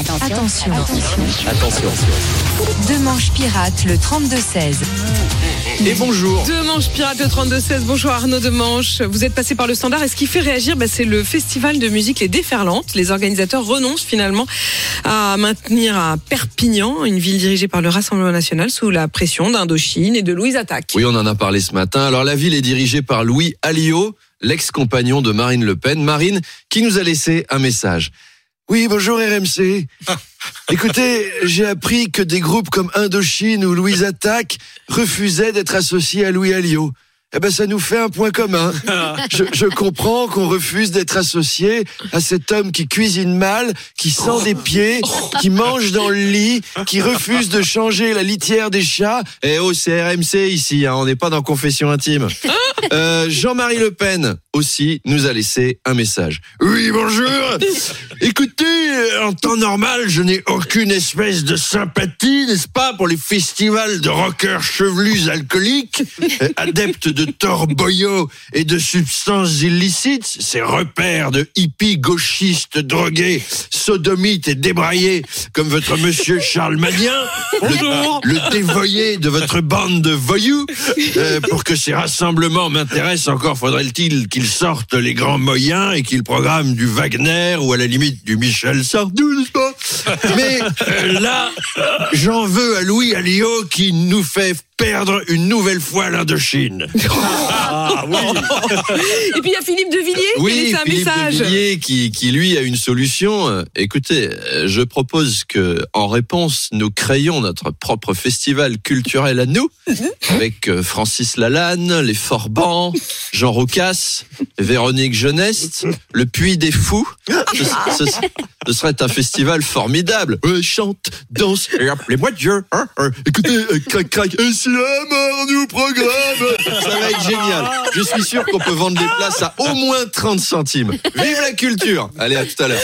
Attention. Attention. Deux manches pirates, le 32-16. Et bonjour. Deux manches pirates le 32-16. Bonjour Arnaud de Manche. Vous êtes passé par le standard et ce qui fait réagir, bah, c'est le festival de musique Les Déferlantes. Les organisateurs renoncent finalement à maintenir à Perpignan, une ville dirigée par le Rassemblement National, sous la pression d'Indochine et de Louise Attaque. Oui, on en a parlé ce matin. Alors la ville est dirigée par Louis Alliot, l'ex-compagnon de Marine Le Pen. Marine qui nous a laissé un message. Oui, bonjour RMC. Écoutez, j'ai appris que des groupes comme Indochine ou Louise Attaque refusaient d'être associés à Louis Alliot. Eh ben, ça nous fait un point commun. Je, je comprends qu'on refuse d'être associé à cet homme qui cuisine mal, qui sent des pieds, qui mange dans le lit, qui refuse de changer la litière des chats. Eh oh, c'est RMC ici, hein, on n'est pas dans confession intime. Euh, Jean-Marie Le Pen aussi nous a laissé un message. Oui, bonjour. Écoutez, en temps normal, je n'ai aucune espèce de sympathie, n'est-ce pas, pour les festivals de rockers chevelus alcooliques, euh, adeptes de torboyaux et de substances illicites, ces repères de hippies gauchistes drogués, sodomites et débraillés, comme votre monsieur Charles Madien, le, le dévoyé de votre bande de voyous. Euh, pour que ces rassemblements m'intéressent encore, faudrait-il qu'ils sortent les grands moyens et qu'ils programment du Wagner ou à la limite du Michel Sardou, n'est-ce pas? Mais euh, là, j'en veux à Louis Alliot qui nous fait perdre une nouvelle fois l'Indochine. Et puis il y a Philippe de Villiers qui a Oui, laissé un Philippe message. de Villiers qui, qui lui a une solution. Euh, Écoutez, euh, je propose que, en réponse, nous créions notre propre festival culturel à nous, avec euh, Francis Lalanne, les Forbans, Jean Roucas, Véronique Jeuneste, le Puy des Fous. Ce, ce- ce serait un festival formidable. Ouais, chante, danse, et appelez-moi Dieu. hein, hein. Écoutez, euh, crac, crac, et si la mort programme, ça va être génial. Je suis sûr qu'on peut vendre des places à au moins 30 centimes. Vive la culture Allez, à tout à l'heure.